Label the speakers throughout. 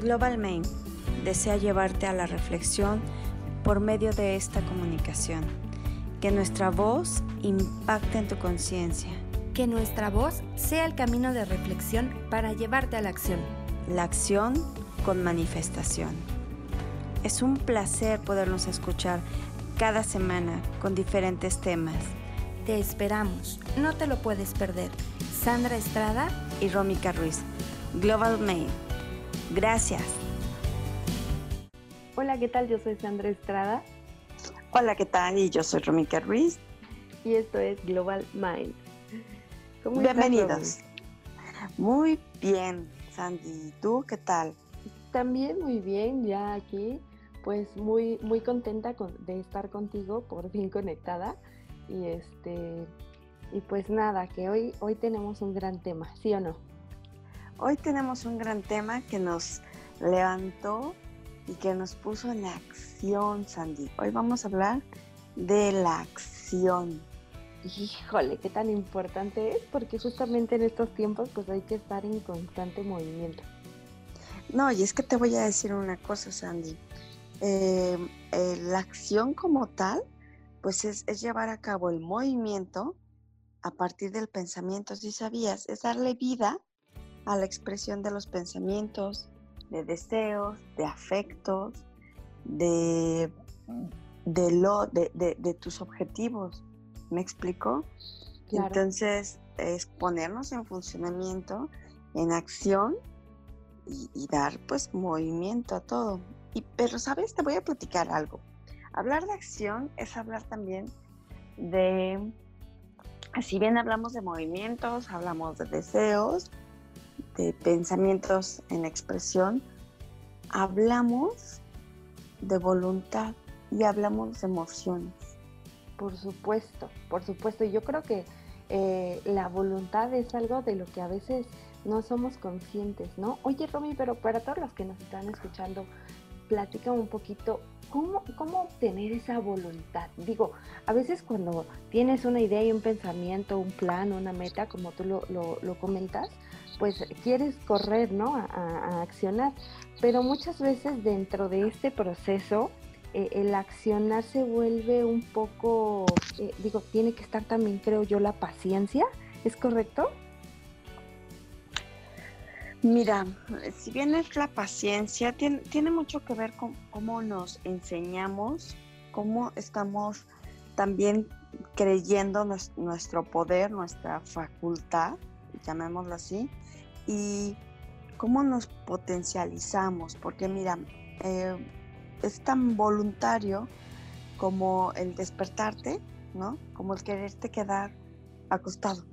Speaker 1: Global Main desea llevarte a la reflexión por medio de esta comunicación. Que nuestra voz impacte en tu conciencia.
Speaker 2: Que nuestra voz sea el camino de reflexión para llevarte a la acción.
Speaker 1: La acción con manifestación. Es un placer podernos escuchar cada semana con diferentes temas.
Speaker 2: Te esperamos, no te lo puedes perder. Sandra Estrada
Speaker 1: y Rómica Ruiz. Global Mail. Gracias.
Speaker 3: Hola, ¿qué tal? Yo soy Sandra Estrada.
Speaker 1: Hola, ¿qué tal? Y yo soy Rómica Ruiz.
Speaker 3: Y esto es Global Mind.
Speaker 1: ¿Cómo Bienvenidos. Muy bien, Sandy. ¿Y tú qué tal?
Speaker 3: También muy bien, ya aquí, pues muy, muy contenta de estar contigo, por fin conectada. Y este, y pues nada, que hoy, hoy tenemos un gran tema, ¿sí o no?
Speaker 1: Hoy tenemos un gran tema que nos levantó y que nos puso en acción, Sandy. Hoy vamos a hablar de la acción.
Speaker 3: Híjole, qué tan importante es, porque justamente en estos tiempos pues hay que estar en constante movimiento.
Speaker 1: No, y es que te voy a decir una cosa, Sandy. Eh, eh, la acción como tal, pues es, es, llevar a cabo el movimiento a partir del pensamiento, si sabías, es darle vida a la expresión de los pensamientos, de deseos, de afectos, de, de, lo, de, tus objetivos. ¿Me explico? Entonces, es ponernos en funcionamiento, en acción y, dar pues movimiento a todo. Y, pero, ¿sabes? Te voy a platicar algo. Hablar de acción es hablar también de, si bien hablamos de movimientos, hablamos de deseos, pensamientos en expresión, hablamos de voluntad y hablamos de emociones.
Speaker 3: Por supuesto, por supuesto. Yo creo que eh, la voluntad es algo de lo que a veces no somos conscientes, ¿no? Oye, Romy, pero para todos los que nos están escuchando, platica un poquito cómo, cómo obtener esa voluntad. Digo, a veces cuando tienes una idea y un pensamiento, un plan, una meta, como tú lo, lo comentas, pues quieres correr, ¿no? A, accionar. Pero muchas veces dentro de este proceso, eh, el accionar se vuelve un poco, eh, digo, tiene que estar también, creo yo, la paciencia. ¿Es correcto?
Speaker 1: Mira, si bien es la paciencia, tiene mucho que ver con cómo nos enseñamos, cómo estamos también creyendo nuestro poder, nuestra facultad, llamémoslo así, y cómo nos potencializamos, porque mira, eh, es tan voluntario como el despertarte, ¿no? Como el quererte quedar acostado,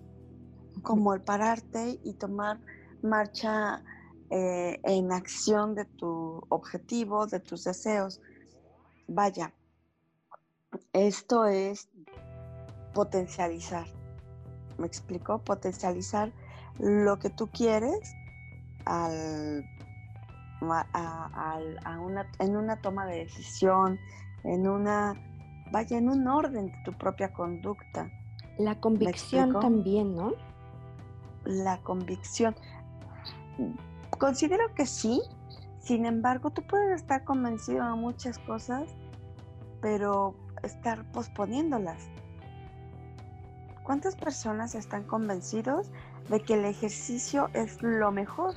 Speaker 1: como el pararte y tomar marcha eh, en acción de tu objetivo, de tus deseos. Vaya, esto es potencializar. ¿Me explico? Potencializar lo que tú quieres al, en una toma de decisión, en una, vaya, en un orden de tu propia conducta.
Speaker 3: La convicción también, ¿no?
Speaker 1: La convicción. Considero que sí, sin embargo, tú puedes estar convencido de muchas cosas, pero estar posponiéndolas. ¿Cuántas personas están convencidos de que el ejercicio es lo mejor.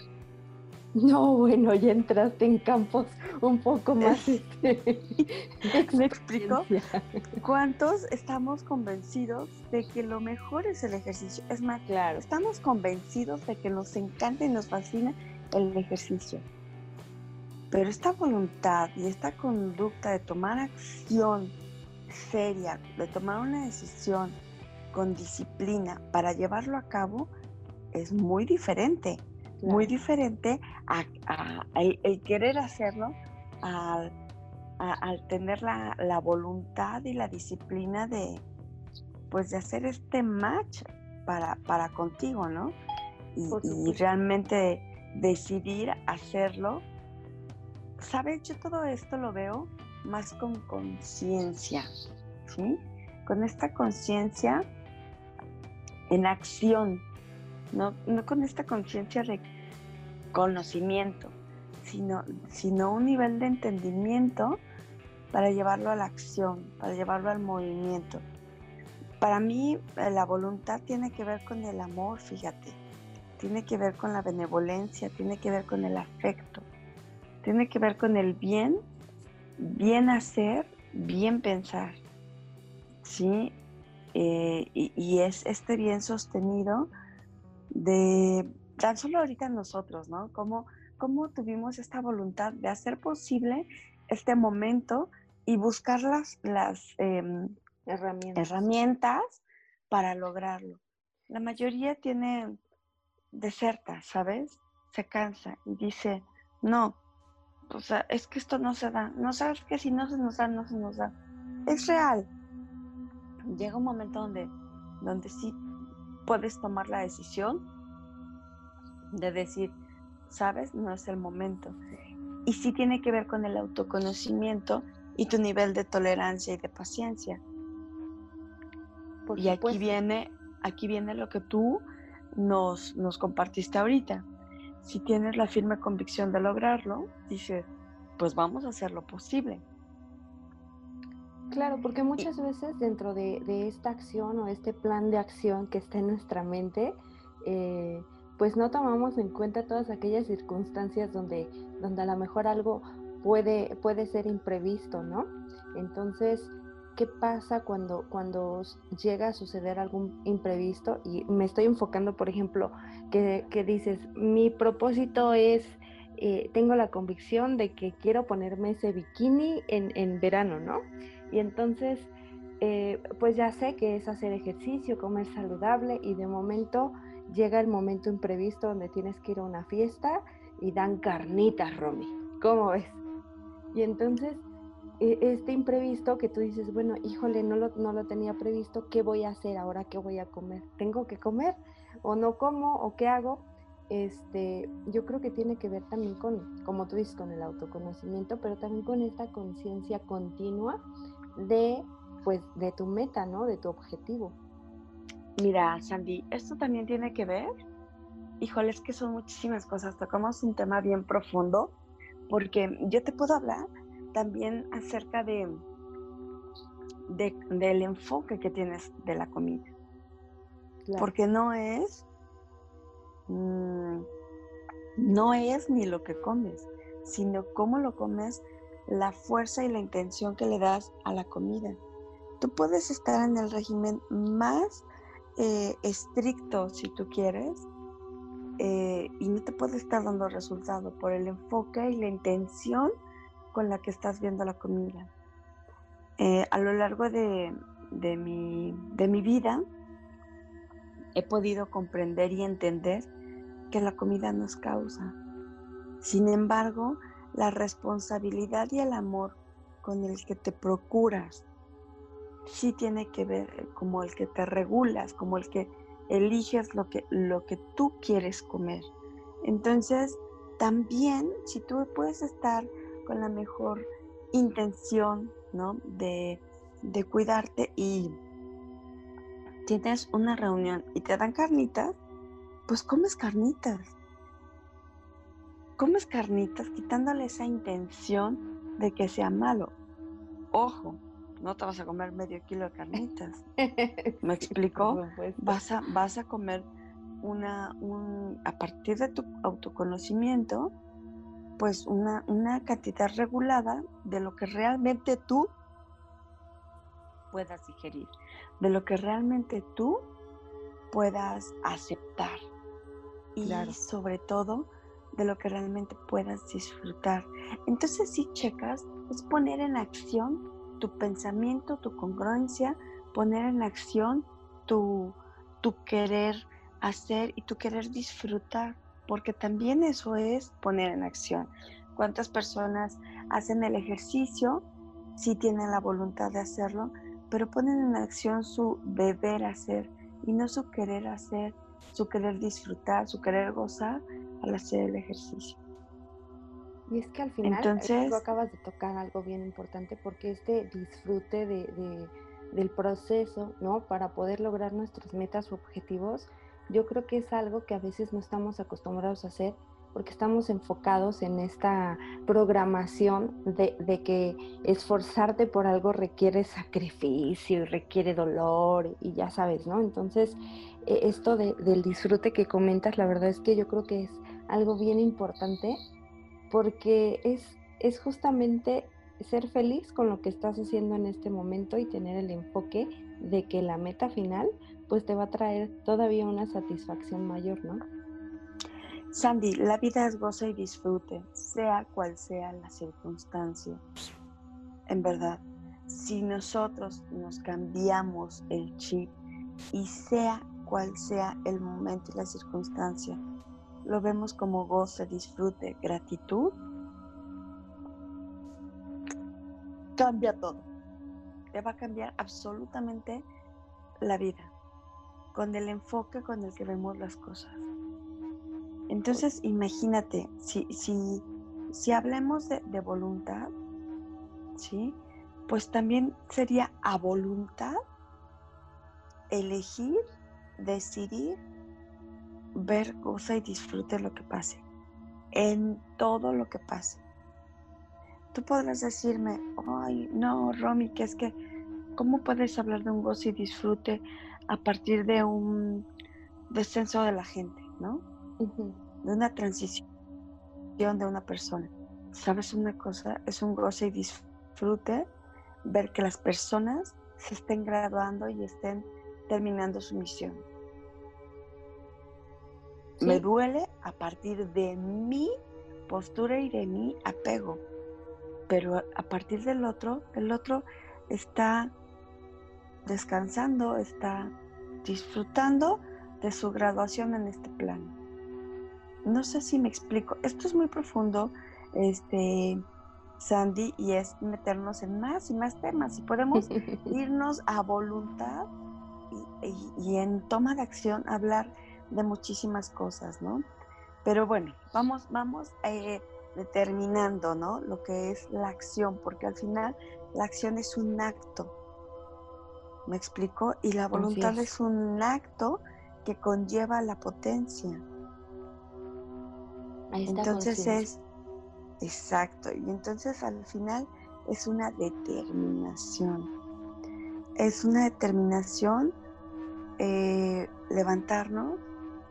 Speaker 3: No, bueno, ya entraste en campos un poco más.
Speaker 1: Este, ¿Me explico? ¿Cuántos estamos convencidos de que lo mejor es el ejercicio? Es más, claro, estamos convencidos de que nos encanta y nos fascina el ejercicio. Pero esta voluntad y esta conducta de tomar acción seria, de tomar una decisión con disciplina para llevarlo a cabo, es muy diferente, muy diferente a, el, querer hacerlo, al, tener la, voluntad y la disciplina de, pues, de hacer este match para, para contigo, ¿no? Y, realmente decidir hacerlo. ¿Sabes? Yo todo esto lo veo más con conciencia, ¿sí? Con esta conciencia en acción, no, con esta conciencia de conocimiento, sino, sino un nivel de entendimiento para llevarlo a la acción, para llevarlo al movimiento. Para mí eh, la voluntad tiene que ver con el amor, fíjate, tiene que ver con la benevolencia, tiene que ver con el afecto, tiene que ver con el bien, bien hacer, bien pensar, ¿sí? Eh, y, es este bien sostenido de tan solo ahorita nosotros, ¿no? Cómo, cómo tuvimos esta voluntad de hacer posible este momento y buscar las, las em, herramientas. para lograrlo. La mayoría tiene deserta, ¿sabes? Se cansa y dice, no, o sea, es que esto no se da. No sabes que si no se nos da, no se nos da. Es real. Llega un momento donde, donde sí puedes tomar la decisión de decir, sabes, no es el momento. Y sí tiene que ver con el autoconocimiento y tu nivel de tolerancia y de paciencia. y aquí viene, aquí viene lo que tú nos, nos compartiste ahorita. Si tienes la firme convicción de lograrlo, dices, pues vamos a hacer lo posible.
Speaker 3: Claro, porque muchas veces dentro de, esta acción o este plan de acción que está en nuestra mente, eh, pues no tomamos en cuenta todas aquellas circunstancias donde, donde a lo mejor algo puede, puede ser imprevisto, ¿no? Entonces, ¿qué pasa cuando, cuando llega a suceder algún imprevisto? Y me estoy enfocando, por ejemplo, que, dices, mi propósito es, eh, tengo la convicción de que quiero ponerme ese bikini en, en verano, ¿no? Y entonces, eh, pues ya sé que es hacer ejercicio, comer saludable y de momento llega el momento imprevisto donde tienes que ir a una fiesta y dan carnitas, Romy. ¿Cómo ves? Y entonces, e, este imprevisto que tú dices, bueno, híjole, no lo, no lo tenía previsto, ¿qué voy a hacer ahora? ¿Qué voy a comer? ¿Tengo que comer? ¿O no como? ¿O qué hago? Este, yo creo que tiene que ver también con, como tú dices, con el autoconocimiento, pero también con esta conciencia continua de, pues, de tu meta, ¿no? De tu objetivo.
Speaker 1: Mira, Sandy, esto también tiene que ver, híjole, es que son muchísimas cosas, tocamos un tema bien profundo porque yo te puedo hablar también acerca de, del enfoque que tienes de la comida. Porque no es, mm, no es ni lo que comes, sino cómo lo comes, la fuerza y la intención que le das a la comida. Tú puedes estar en el régimen más eh, estricto, si tú quieres, eh, y no te puede estar dando resultado por el enfoque y la intención con la que estás viendo la comida. Eh, a lo largo de, mi, de mi vida he podido comprender y entender que la comida nos causa. Sin embargo, la responsabilidad y el amor con el que te procuras sí tiene que ver como el que te regulas, como el que eliges lo que, lo que tú quieres comer. Entonces, también si tú puedes estar con la mejor intención, ¿no? De, de cuidarte y tienes una reunión y te dan carnitas, pues comes carnitas. Comes carnitas quitándole esa intención de que sea malo. Ojo, no te vas a comer medio kilo de carnitas. ¿Me explico? Vas a, vas a comer una, un, a partir de tu autoconocimiento, pues una, una cantidad regulada de lo que realmente tú puedas digerir, de lo que realmente tú puedas aceptar y sobre todo de lo que realmente puedas disfrutar. Entonces si checas, es poner en acción tu pensamiento, tu congruencia, poner en acción tu, tu querer hacer y tu querer disfrutar, porque también eso es poner en acción. ¿Cuántas personas hacen el ejercicio? si tienen la voluntad de hacerlo, pero ponen en acción su deber hacer y no su querer hacer, su querer disfrutar, su querer gozar al hacer el ejercicio.
Speaker 3: Y es que al final Entonces, tú acabas de tocar algo bien importante porque este disfrute de, del proceso, ¿no? Para poder lograr nuestras metas o objetivos, yo creo que es algo que a veces no estamos acostumbrados a hacer porque estamos enfocados en esta programación de, de, que esforzarte por algo requiere sacrificio y requiere dolor y ya sabes, ¿no? Entonces, e, esto de, del disfrute que comentas, la verdad es que yo creo que es algo bien importante porque es, es justamente ser feliz con lo que estás haciendo en este momento y tener el enfoque de que la meta final pues te va a traer todavía una satisfacción mayor, ¿no?
Speaker 1: Sandy, la vida es gozo y disfrute, sea cual sea la circunstancia. En verdad, si nosotros nos cambiamos el chip y sea cual sea el momento y la circunstancia, lo vemos como goce, disfrute, gratitud, cambia todo. Te va a cambiar absolutamente la vida con el enfoque con el que vemos las cosas. Entonces, imagínate, si, si, si hablemos de, de voluntad, ¿sí? Pues también sería a voluntad elegir, decidir, ver, goza y disfrute lo que pase, en todo lo que pase. Tú podrás decirme, ay, no, Romy, que es que, ¿cómo puedes hablar de un gozo y disfrute a partir de un descenso de la gente, ¿no? De una transición de una persona. ¿Sabes una cosa? Es un goce y disfrute ver que las personas se estén graduando y estén terminando su misión. Me duele a partir de mi postura y de mi apego, pero a partir del otro, el otro está descansando, está disfrutando de su graduación en este plano. No sé si me explico. Esto es muy profundo, este, Sandy, y es meternos en más y más temas. Y podemos irnos a voluntad y, en toma de acción hablar de muchísimas cosas, ¿no? Pero bueno, vamos, vamos eh, determinando, ¿no? Lo que es la acción, porque al final la acción es un acto ¿Me explico? Y la voluntad es. un acto que conlleva la potencia. entonces es, exacto, y entonces al final es una determinación. Es una determinación eh, levantarnos,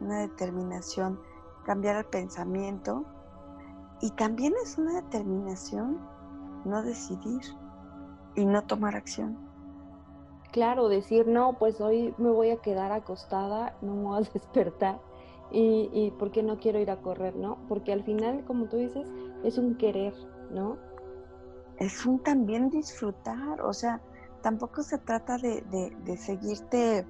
Speaker 1: una determinación cambiar el pensamiento y también es una determinación no decidir y no tomar acción
Speaker 3: claro, decir, no, pues hoy me voy a quedar acostada, no me voy a despertar y, y porque no quiero ir a correr, ¿no? Porque al final, como tú dices, es un querer, ¿no?
Speaker 1: Es un también disfrutar, o sea, tampoco se trata de, de, seguirte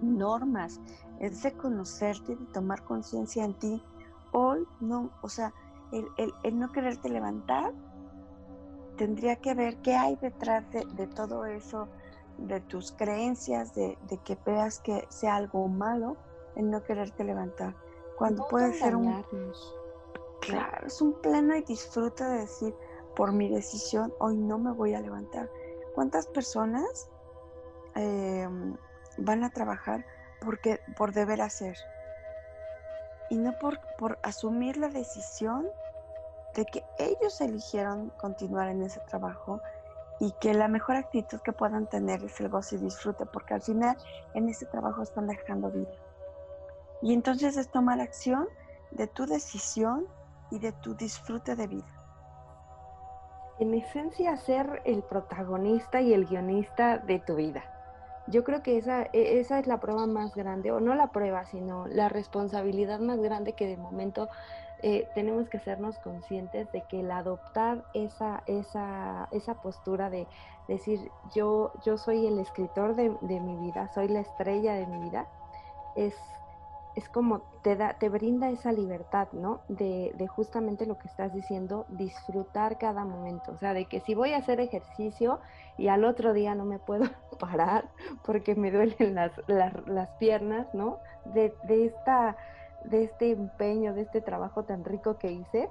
Speaker 1: normas, es de conocerte y de tomar conciencia en ti. Hoy no, o sea, el, el, el, no quererte levantar tendría que ver qué hay detrás de, de todo eso de tus creencias, de, que veas que sea algo malo en no quererte levantar. Cuando puede ser un... Claro, es un pleno y disfruta de decir, por mi decisión, hoy no me voy a levantar. ¿Cuántas personas em, van a trabajar porque, por deber hacer? Y no por, por asumir la decisión de que ellos eligieron continuar en ese trabajo y que la mejor actitud que puedan tener es el gozo y disfrute, porque al final en ese trabajo están dejando vida. Y entonces es tomar acción de tu decisión y de tu disfrute de vida.
Speaker 3: En esencia, ser el protagonista y el guionista de tu vida. Yo creo que esa, e, esa es la prueba más grande, o no la prueba, sino la responsabilidad más grande que de momento eh, tenemos que sernos conscientes de que el adoptar esa, esa, esa postura de decir yo, yo soy el escritor de, mi vida, soy la estrella de mi vida, es, es como te, da, te brinda esa libertad, ¿no? De, de, justamente lo que estás diciendo, disfrutar cada momento. O sea, de que si voy a hacer ejercicio y al otro día no me puedo parar porque me duelen las, las, las piernas, ¿no? De, de esta de este empeño, de este trabajo tan rico que hice,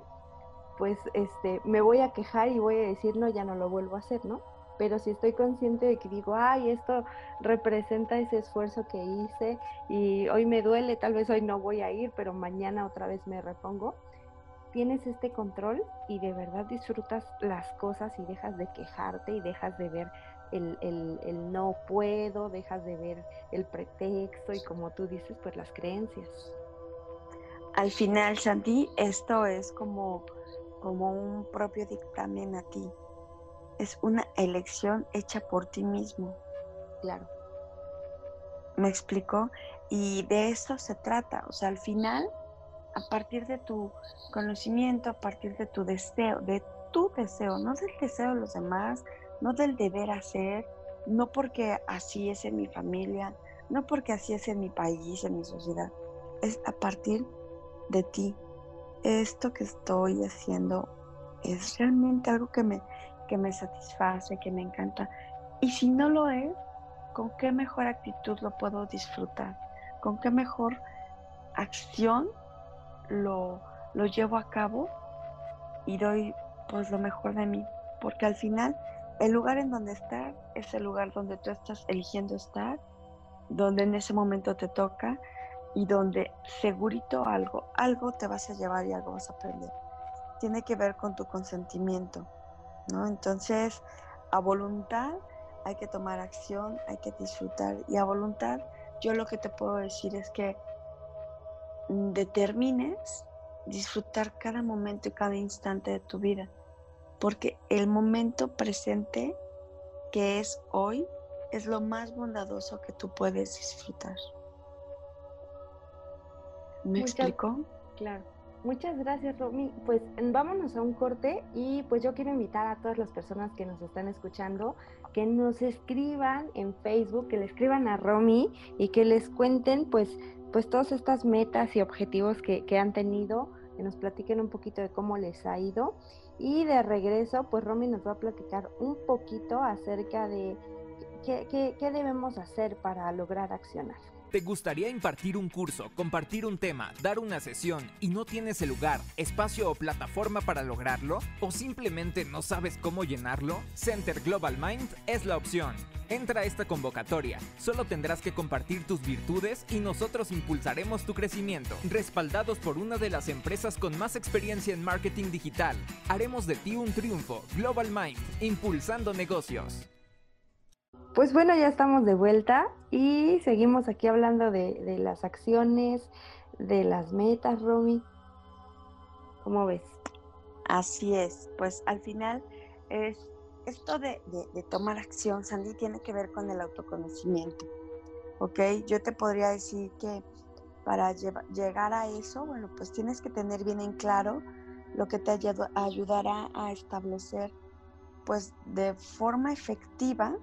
Speaker 3: pues este, me voy a quejar y voy a decir, no, ya no lo vuelvo a hacer, ¿no? Pero si estoy consciente de que digo, ay, esto representa ese esfuerzo que hice y hoy me duele, tal vez hoy no voy a ir, pero mañana otra vez me repongo, tienes este control y de verdad disfrutas las cosas y dejas de quejarte y dejas de ver el, el, no puedo, dejas de ver el pretexto y como tú dices, pues las creencias.
Speaker 1: Al final, Sandy, esto es como, como un propio dictamen a ti. Es una elección hecha por ti mismo.
Speaker 3: Claro.
Speaker 1: ¿Me explico? Y de eso se trata. O sea, al final, a partir de tu conocimiento, a partir de tu deseo, de tu deseo, no del deseo de los demás, no del deber hacer, no porque así es en mi familia, no porque así es en mi país, en mi sociedad, es a partir de ti. Esto que estoy haciendo es realmente algo que me, que me satisface, que me encanta. Y si no lo es, ¿con qué mejor actitud lo puedo disfrutar? ¿Con qué mejor acción lo, lo llevo a cabo y doy pues lo mejor de mí? Porque al final el lugar en donde estar es el lugar donde tú estás eligiendo estar, donde en ese momento te toca y donde segurito algo, algo te vas a llevar y algo vas a aprender. Tiene que ver con tu consentimiento, ¿no? Entonces, a voluntad hay que tomar acción, hay que disfrutar y a voluntad yo lo que te puedo decir es que determines disfrutar cada momento y cada instante de tu vida porque el momento presente, que es hoy, es lo más bondadoso que tú puedes disfrutar. ¿Me explico?
Speaker 3: Claro. Muchas gracias, Romy. Pues vámonos a un corte y pues yo quiero invitar a todas las personas que nos están escuchando que nos escriban en Facebook, que le escriban a Romy y que les cuenten pues, pues todas estas metas y objetivos que, que han tenido, que nos platiquen un poquito de cómo les ha ido y de regreso, pues Romy nos va a platicar un poquito acerca de qué, debemos hacer para lograr accionar.
Speaker 4: ¿Te gustaría impartir un curso, compartir un tema, dar una sesión y no tienes el lugar, espacio o plataforma para lograrlo? ¿O simplemente no sabes cómo llenarlo? Center Global Mind es la opción. Entra a esta convocatoria. Solo tendrás que compartir tus virtudes y nosotros impulsaremos tu crecimiento. Respaldados por una de las empresas con más experiencia en marketing digital, haremos de ti un triunfo. Global Mind, impulsando negocios.
Speaker 3: Pues bueno, ya estamos de vuelta y seguimos aquí hablando de, las acciones, de las metas, Romy. ¿Cómo ves?
Speaker 1: Así es, pues al final es esto de, tomar acción, Sandy, tiene que ver con el autoconocimiento. ¿Ok? Yo te podría decir que para llegar a eso, bueno, pues tienes que tener bien en claro lo que te ayudará a establecer, pues de forma efectiva,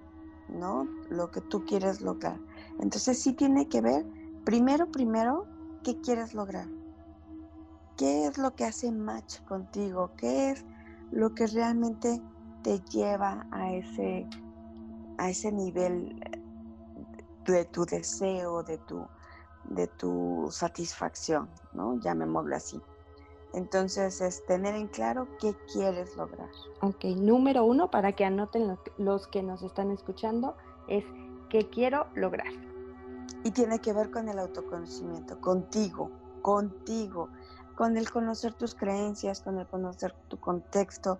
Speaker 1: ¿no? Lo que tú quieres lograr. Entonces sí tiene que ver, primero, primero, ¿qué quieres lograr? ¿Qué es lo que hace match contigo? ¿Qué es lo que realmente te lleva a ese, a ese nivel de tu deseo, de tu, de tu satisfacción, ¿no? Llamémoslo así. Entonces es tener en claro qué quieres lograr.
Speaker 3: Ok, número uno, para que anoten los, que nos están escuchando, es qué quiero lograr.
Speaker 1: Y tiene que ver con el autoconocimiento, contigo, contigo, con el conocer tus creencias, con el conocer tu contexto,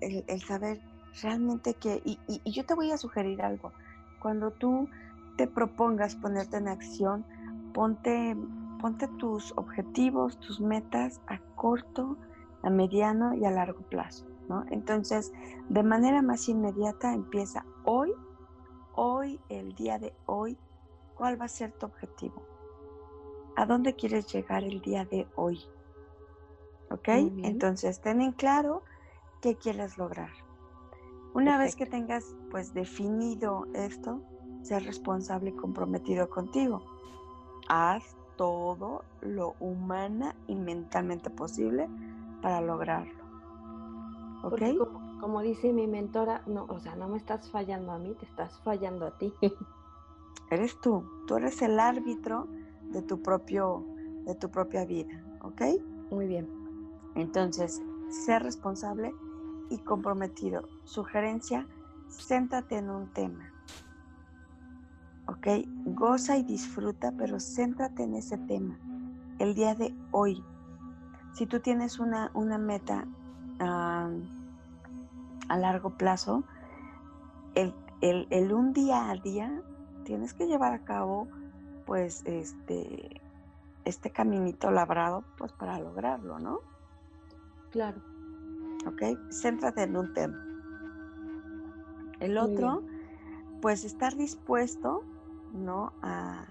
Speaker 1: el, saber realmente que, y, y yo te voy a sugerir algo, cuando tú te propongas ponerte en acción, ponte ponte tus objetivos, tus metas a corto, a mediano y a largo plazo, ¿no? Entonces, de manera más inmediata empieza hoy, hoy, el día de hoy, ¿cuál va a ser tu objetivo? ¿A dónde quieres llegar el día de hoy? ¿Ok? Entonces, ten en claro qué quieres lograr. Una vez que tengas pues definido esto, ser responsable y comprometido contigo. Haz todo lo humana y mentalmente posible para lograrlo. ¿Ok?
Speaker 3: Como, dice mi mentora, no, o sea, no me estás fallando a mí, te estás fallando a ti.
Speaker 1: eres tú, tú eres el árbitro de tu propio, de tu propia vida, ¿ok?
Speaker 3: Muy bien.
Speaker 1: Entonces, ser responsable y comprometido. Sugerencia, céntrate en un tema. ¿Ok? Goza y disfruta, pero céntrate en ese tema. El día de hoy. Si tú tienes una, una meta a largo plazo, el, el, un día a día tienes que llevar a cabo pues este este caminito labrado pues para lograrlo, ¿no?
Speaker 3: Claro.
Speaker 1: ¿Ok? Céntrate en un tema. El otro, pues estar dispuesto, ¿no? A,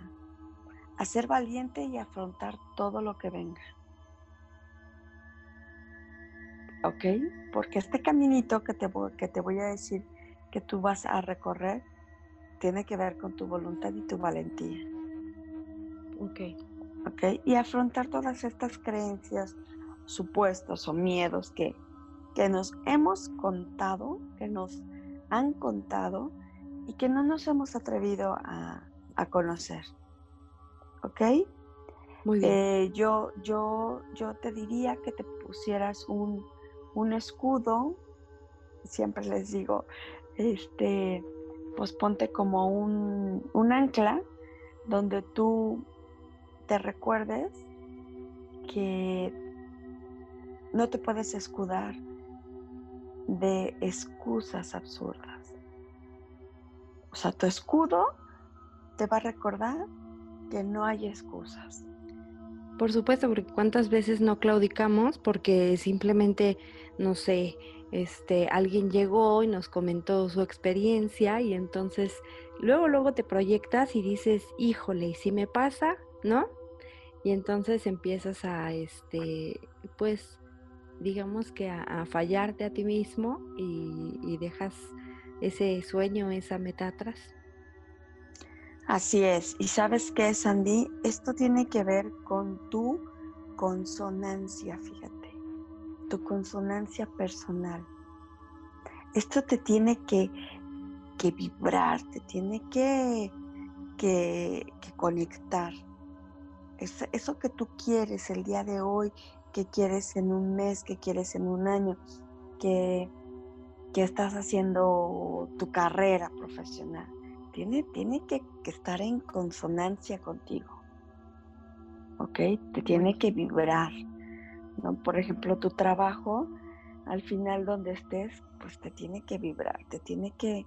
Speaker 1: a ser valiente y afrontar todo lo que venga. ¿Ok? Porque este caminito que te, que te voy a decir que tú vas a recorrer tiene que ver con tu voluntad y tu valentía.
Speaker 3: Ok.
Speaker 1: Ok. Y afrontar todas estas creencias, supuestos o miedos que, que nos hemos contado, que nos han contado y que no nos hemos atrevido a, conocer. ¿Ok?
Speaker 3: Muy bien.
Speaker 1: Eh, yo, yo, yo te diría que te pusieras un, un escudo, siempre les digo, este, pues ponte como un, un ancla donde tú te recuerdes que no te puedes escudar de excusas absurdas. O sea, tu escudo te va a recordar que no hay excusas.
Speaker 3: Por supuesto, porque cuántas veces no claudicamos porque simplemente, no sé, este, alguien llegó y nos comentó su experiencia y entonces luego, luego te proyectas y dices, híjole, ¿y si me pasa? ¿No? Y entonces empiezas a, este, pues, digamos que a, fallarte a ti mismo y, y, dejas ese sueño, esa meta atrás.
Speaker 1: Así es. ¿Y sabes qué, Sandy? Esto tiene que ver con tu consonancia, fíjate tu consonancia personal. Esto te tiene que, que vibrar, te tiene que, que, conectar. eso que tú quieres el día de hoy, que quieres en un mes, que quieres en un año, que, que estás haciendo tu carrera profesional. Tiene, tiene que, que estar en consonancia contigo. ¿Ok? Te tiene que vibrar. Por ejemplo, tu trabajo, al final donde estés, pues te tiene que vibrar, te tiene que,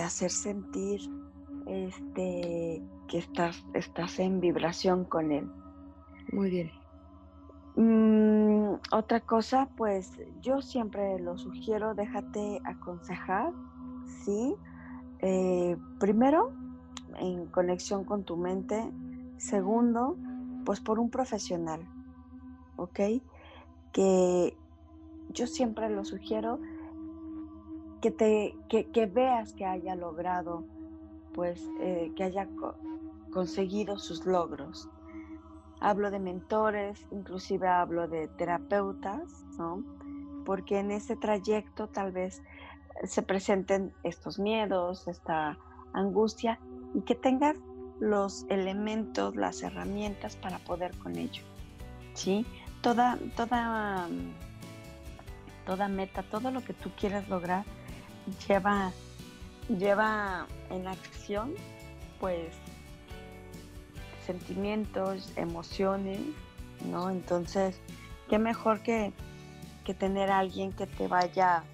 Speaker 1: hacer sentir este, que estás, estás en vibración con él.
Speaker 3: Muy bien.
Speaker 1: Mm, otra cosa, pues yo siempre lo sugiero, déjate aconsejar, ¿sí? Eh, primero, en conexión con tu mente. Segundo, pues por un profesional. ¿ok? Que yo siempre lo sugiero que, te, que, veas que haya logrado, pues, eh, que haya conseguido sus logros. Hablo de mentores, inclusive hablo de terapeutas, ¿no? Porque en ese trayecto tal vez se presenten estos miedos, esta angustia, y que tengas los elementos, las herramientas para poder con ello. ¿Sí? toda, toda, toda meta, todo lo que tú quieras lograr lleva, lleva en acción, pues, sentimientos, emociones, ¿no? Entonces, qué mejor que, que tener a alguien que te vaya,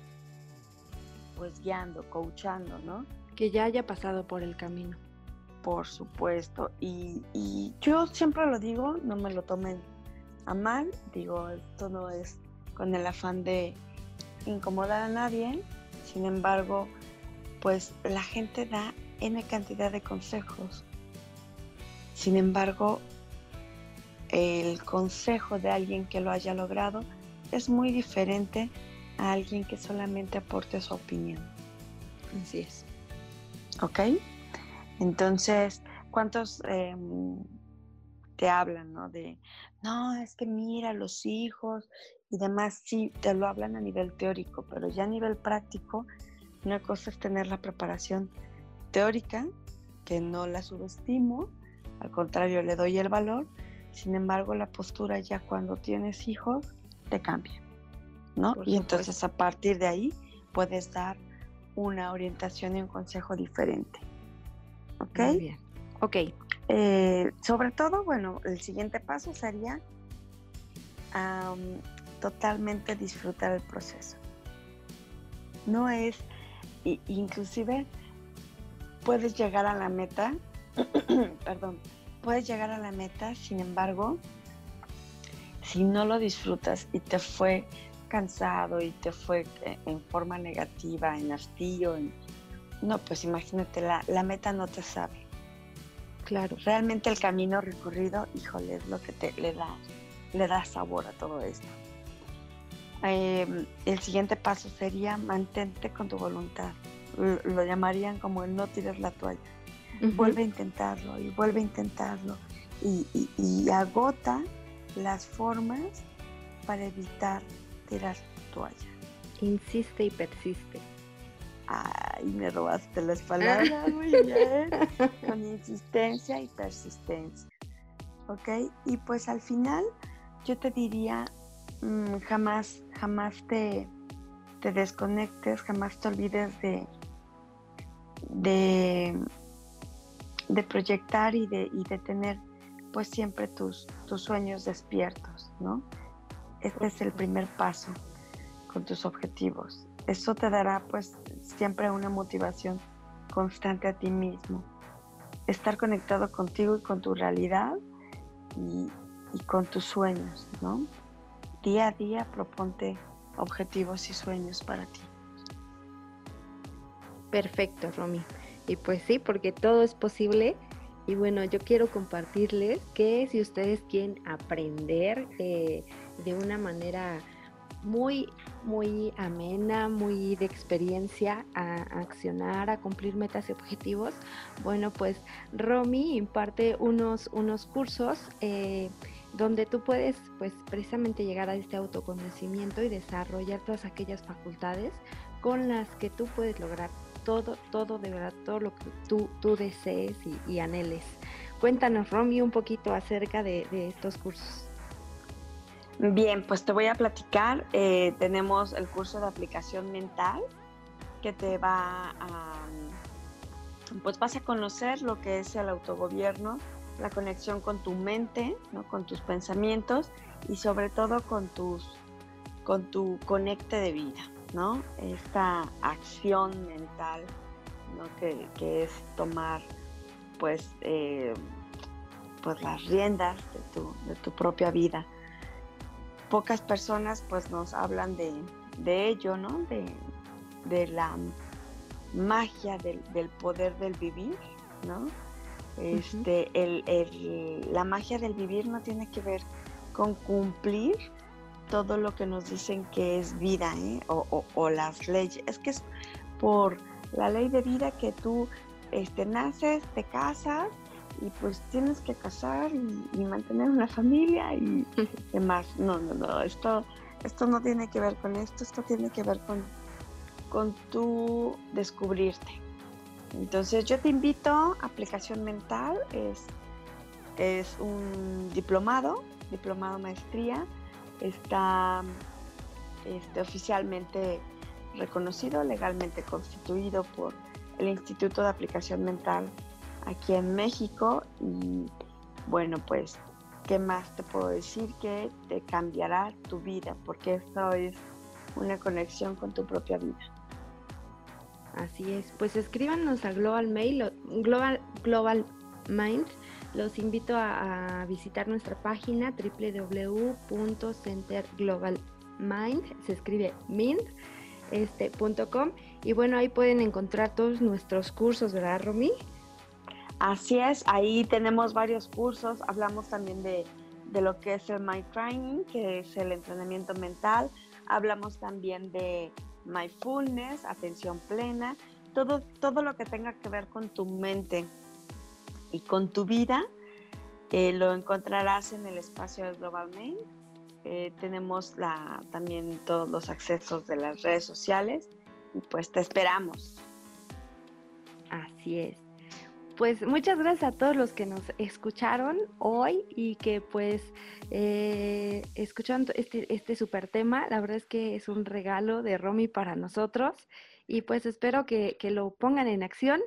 Speaker 1: pues, guiando, coachando, ¿no?
Speaker 3: Que ya haya pasado por el camino.
Speaker 1: Por supuesto. Y, y yo siempre lo digo, no me lo tomen a mal. Digo, esto no es con el afán de incomodar a nadie. Sin embargo, pues la gente da N cantidad de consejos. Sin embargo, el consejo de alguien que lo haya logrado es muy diferente a alguien que solamente aporte su opinión.
Speaker 3: Así es.
Speaker 1: ¿Ok? Entonces, ¿cuántos em, te hablan, ¿no? De, no, es que mira, los hijos y demás, sí, te lo hablan a nivel teórico, pero ya a nivel práctico, una cosa es tener la preparación teórica, que no la subestimo, al contrario, le doy el valor, sin embargo, la postura ya cuando tienes hijos te cambia. ¿No? y entonces a partir de ahí puedes dar una orientación y un consejo diferente. ¿Ok? Muy bien.
Speaker 3: Ok.
Speaker 1: Eh, sobre todo, bueno, el siguiente paso sería totalmente disfrutar el proceso. No es, inclusive puedes llegar a la meta, perdón, puedes llegar a la meta, sin embargo, si no lo disfrutas y te fue cansado y te fue eh, en forma negativa, en hastío, no, pues imagínate, la, la, meta no te sabe. Claro. Realmente el camino recorrido, híjole, es lo que te le da, le da sabor a todo esto. Em, el siguiente paso sería mantente con tu voluntad. Lo, llamarían como el no tires la toalla. Vuelve a intentarlo y vuelve a intentarlo y, y agota las formas para evitar tirar toalla.
Speaker 3: Insiste y persiste.
Speaker 1: Ay, me robaste las palabras, muy bien. Con insistencia y persistencia. ¿Ok? Y pues al final yo te diría, mm, jamás, jamás te, te desconectes, jamás te olvides de, de, de proyectar y de, y de tener pues siempre tus, tus sueños despiertos, ¿no? Este es el primer paso con tus objetivos. Eso te dará pues siempre una motivación constante a ti mismo. Estar conectado contigo y con tu realidad y, con tus sueños, ¿no? Día a día proponte objetivos y sueños para ti.
Speaker 3: Perfecto, Romy. Y pues sí, porque todo es posible. Y bueno, yo quiero compartirles que si ustedes quieren aprender eh, de una manera muy, muy amena, muy de experiencia a, accionar, a cumplir metas y objetivos, bueno, pues Romy imparte unos, unos cursos eh, donde tú puedes, pues precisamente llegar a este autoconocimiento y desarrollar todas aquellas facultades con las que tú puedes lograr todo, todo, de verdad, todo lo que tú, tú desees y, anheles. Cuéntanos, Romy, un poquito acerca de estos cursos.
Speaker 1: Bien, pues te voy a platicar. Eh, tenemos el curso de aplicación mental que te va a, pues vas a conocer lo que es el autogobierno, la conexión con tu mente, ¿no? con tus pensamientos y sobre todo con tus, con tu conecte de vida, ¿no? Esta acción mental, ¿no? que, es tomar, pues, eh, pues las riendas de tu, de tu propia vida pocas personas pues nos hablan de, ello, ¿no? De, la magia del, poder del vivir, ¿no? Este, la magia del vivir no tiene que ver con cumplir todo lo que nos dicen que es vida ¿eh? o, las leyes. Es que es por la ley de vida que tú este, naces, te casas y pues tienes que casar y, mantener una familia y demás. No, no, no, esto, esto no tiene que ver con esto, esto tiene que ver con, con tu descubrirte. Entonces yo te invito, aplicación mental es, es un diplomado, diplomado maestría, está este, oficialmente reconocido, legalmente constituido por el Instituto de Aplicación Mental aquí en México y bueno, pues, ¿qué más te puedo decir? Que te cambiará tu vida, porque esto es una conexión con tu propia vida.
Speaker 3: Así es, pues escríbanos a Global Mail, Global, Global Mind. Los invito a, visitar nuestra página www.centerglobalmind, se escribe mind, este, y bueno, ahí pueden encontrar todos nuestros cursos, ¿verdad, Romy?
Speaker 1: Así es, ahí tenemos varios cursos, hablamos también de, lo que es el Mind Training, que es el entrenamiento mental, hablamos también de mindfulness, atención plena, todo, todo lo que tenga que ver con tu mente y con tu vida, eh, lo encontrarás en el espacio de Global Mind. Eh, tenemos la, también todos los accesos de las redes sociales y pues te esperamos.
Speaker 3: Así es pues muchas gracias a todos los que nos escucharon hoy y que pues eh, escuchando este, este super tema. La verdad es que es un regalo de Romy para nosotros y pues espero que, que lo pongan en acción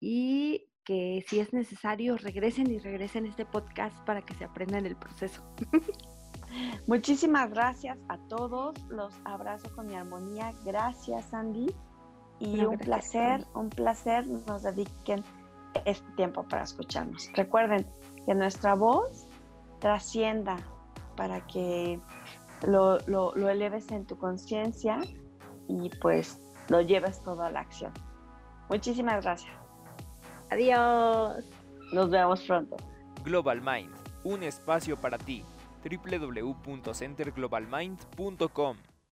Speaker 3: y que si es necesario regresen y regresen este podcast para que se aprendan el proceso.
Speaker 1: Muchísimas gracias a todos, los abrazo con mi armonía, gracias Andy y un placer, un placer nos dediquen este tiempo para escucharnos. Recuerden que nuestra voz trascienda para que lo, lo, lo eleves en tu conciencia y pues lo lleves todo a la acción. Muchísimas gracias.
Speaker 3: Adiós.
Speaker 1: Nos vemos pronto.
Speaker 4: Global Mind, un espacio para ti. www.centerglobalmind.com